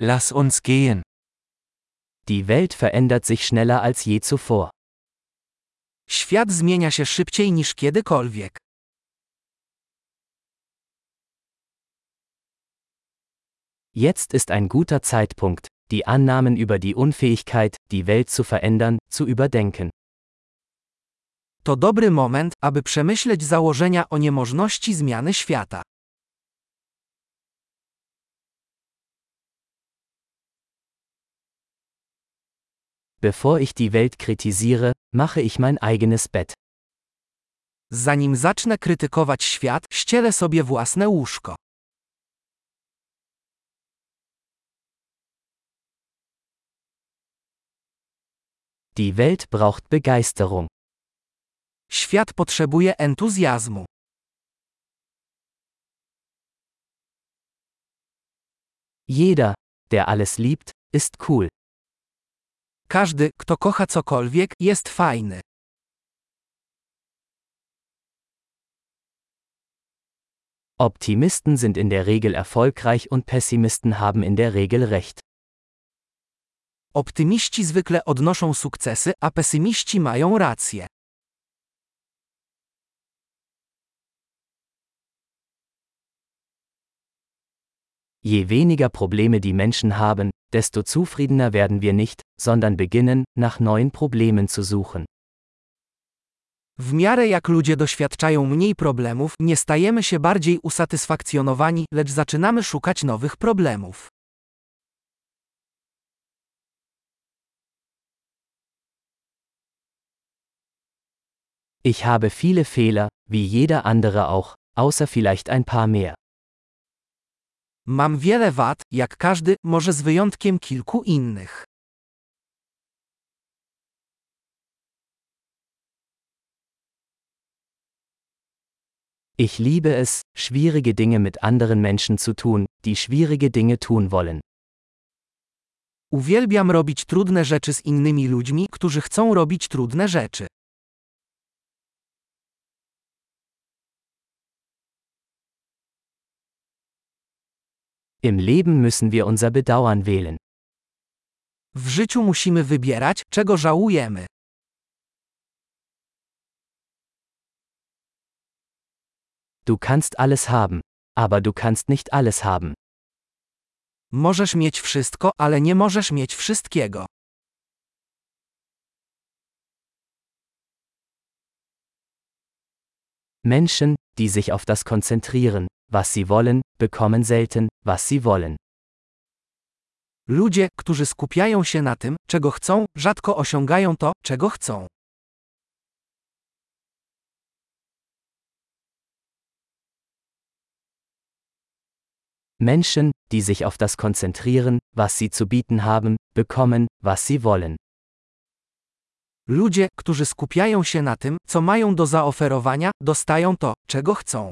Lass uns gehen. Die Welt verändert sich schneller als je zuvor. Świat zmienia się szybciej niż kiedykolwiek. Jetzt ist ein guter Zeitpunkt, die Annahmen über die Unfähigkeit, die Welt zu verändern, zu überdenken. To dobry moment, aby przemyśleć założenia o niemożności zmiany świata. Bevor ich die Welt kritisiere, mache ich mein eigenes Bett. Zanim zacznę krytykować świat, ścielę sobie własne łóżko. Die Welt braucht Begeisterung. Świat potrzebuje entuzjazmu. Jeder, der alles liebt, ist cool. Każdy, kto kocha cokolwiek, jest fajny. Optimisten sind in der Regel erfolgreich und Pessimisten haben in der Regel recht. Optymiści zwykle odnoszą sukcesy, a pesymiści mają rację. Je weniger Probleme die Menschen haben, desto zufriedener werden wir nicht, sondern beginnen, nach neuen Problemen zu suchen. W miarę jak ludzie doświadczają mniej problemów, nie stajemy się bardziej usatysfakcjonowani, lecz zaczynamy szukać nowych problemów. Ich habe viele Fehler, wie jeder andere auch, außer vielleicht ein paar mehr. Mam wiele wad, jak każdy, może z wyjątkiem kilku innych. Ich liebe es, schwierige Dinge mit anderen Menschen zu tun, die schwierige Dinge tun wollen. Uwielbiam robić trudne rzeczy z innymi ludźmi, którzy chcą robić trudne rzeczy. Im Leben müssen wir unser Bedauern wählen. W życiu musimy wybierać, czego żałujemy. Du kannst alles haben, aber du kannst nicht alles haben. Możesz mieć wszystko, ale nie możesz mieć wszystkiego. Menschen, die sich auf das konzentrieren, was sie wollen, bekommen selten, was sie wollen. Ludzie, którzy skupiają się na tym, czego chcą, rzadko osiągają to, czego chcą. Menschen, die sich auf das konzentrieren, was sie zu bieten haben, bekommen, was sie wollen. Ludzie, którzy skupiają się na tym, co mają do zaoferowania, dostają to, czego chcą.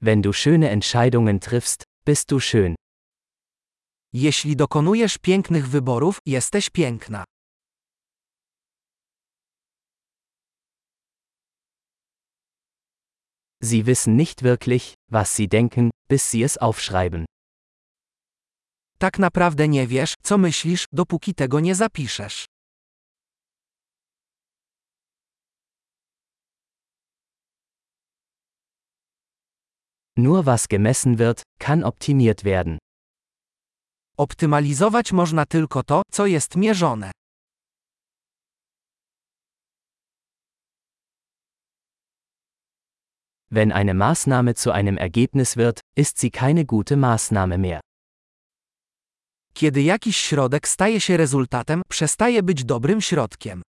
Wenn du schöne Entscheidungen triffst, bist du schön. Jeśli dokonujesz pięknych wyborów, jesteś piękna. Sie wissen nicht wirklich, was sie denken, bis sie es aufschreiben. Tak naprawdę nie wiesz, co myślisz, dopóki tego nie zapiszesz. Nur was gemessen wird, kann optimiert werden. Optymalizować można tylko to, co jest mierzone. Wenn eine Maßnahme zu einem Ergebnis wird, ist sie keine gute Maßnahme mehr. Kiedy jakiś środek staje się rezultatem, przestaje być dobrym środkiem.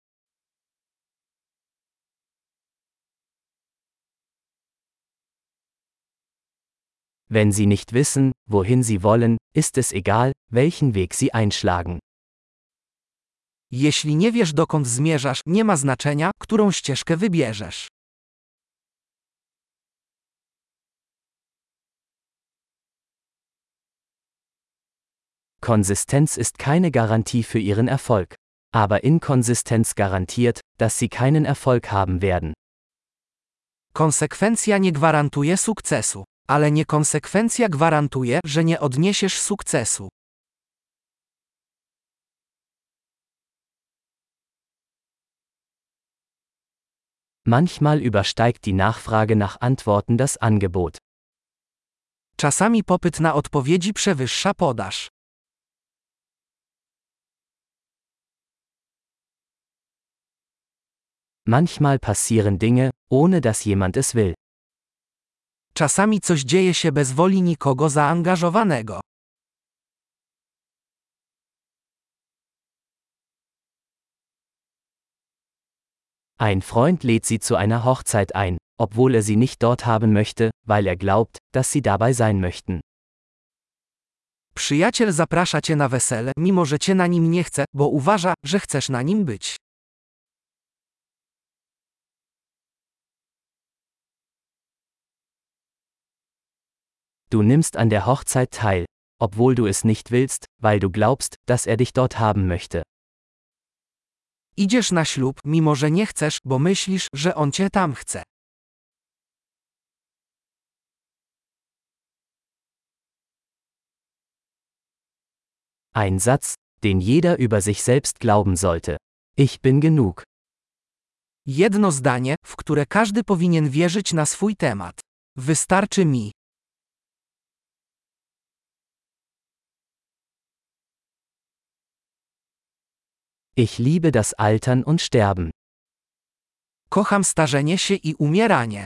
Wenn sie nicht wissen, wohin sie wollen, ist es egal, welchen Weg sie einschlagen. Jeśli nie wiesz dokąd zmierzasz, nie ma znaczenia, którą ścieżkę wybierzesz. Konsistenz ist keine Garantie für ihren Erfolg. Aber Inkonsistenz garantiert, dass sie keinen Erfolg haben werden. Konsekwencja nie gwarantuje sukcesu, ale niekonsekwencja gwarantuje, że nie odniesiesz sukcesu. Manchmal übersteigt die Nachfrage nach Antworten das Angebot. Czasami popyt na odpowiedzi przewyższa podaż. Manchmal passieren Dinge, ohne dass jemand es will. Czasami coś dzieje się bez woli nikogo zaangażowanego. Ein Freund lädt sie zu einer Hochzeit ein, obwohl er sie nicht dort haben möchte, weil er glaubt, dass sie dabei sein möchten. Przyjaciel zaprasza cię na wesele, mimo że cię na nim nie chce, bo uważa, że chcesz na nim być. Du nimmst an der Hochzeit teil, obwohl du es nicht willst, weil du glaubst, dass er dich dort haben möchte. Idziesz na ślub, mimo że nie chcesz, bo myślisz, że on cię tam chce. Ein Satz, den jeder über sich selbst glauben sollte. Ich bin genug. Jedno zdanie, w które każdy powinien wierzyć na swój temat. Wystarczy mi. Ich liebe das Altern und Sterben. Kocham starzenie się i umieranie.